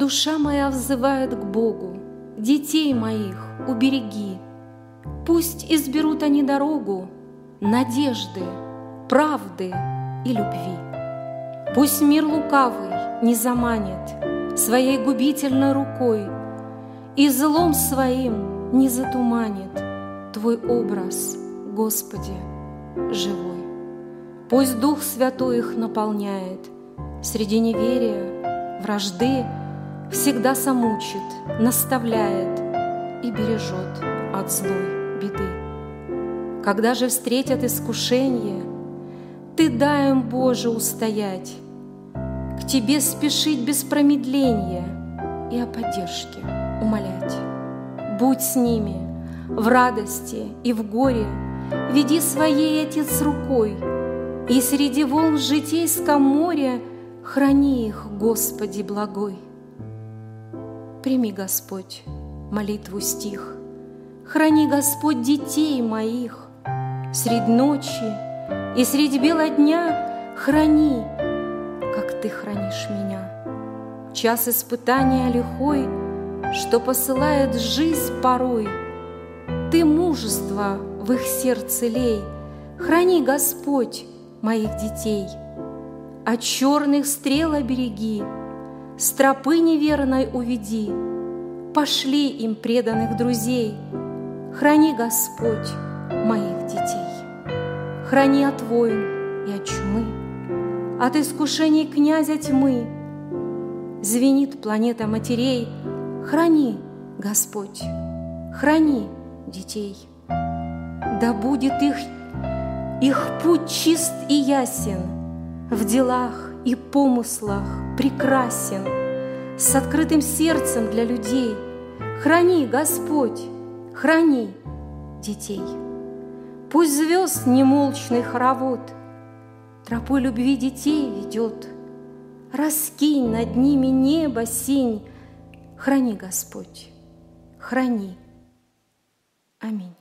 Душа моя взывает к Богу, Детей моих убереги. Пусть изберут они дорогу Надежды, правды и любви. Пусть мир лукавый не заманит Своей губительной рукой И злом своим не затуманит Твой образ, Господи, живой. Пусть Дух Святой их наполняет Среди неверия, вражды Всегда самучит, наставляет И бережет от злой беды. Когда же встретят искушение, Ты дай им, Боже, устоять, К Тебе спешить без промедления И о поддержке умолять. Будь с ними в радости и в горе, Веди своей, Отец, рукой, И среди волн житейском моря Храни их, Господи, благой. Прими, Господь, молитву стих, Храни, Господь, детей моих, Средь ночи и средь бела дня Храни, как Ты хранишь меня. Час испытания лихой, Что посылает жизнь порой, Ты мужество в их сердце лей, Храни, Господь, моих детей. От черных стрел обереги, С тропы неверной уведи, Пошли им преданных друзей, Храни, Господь, моих детей. Храни от войн и от чумы, От искушений князя тьмы. Звенит планета матерей, Храни, Господь, храни детей. Да будет их, их путь чист и ясен, В делах и помыслах прекрасен, С открытым сердцем для людей. Храни, Господь, храни детей. Пусть звезд немолчный хоровод Тропой любви детей ведет. Раскинь над ними небо синь, Храни, Господь, храни. Аминь.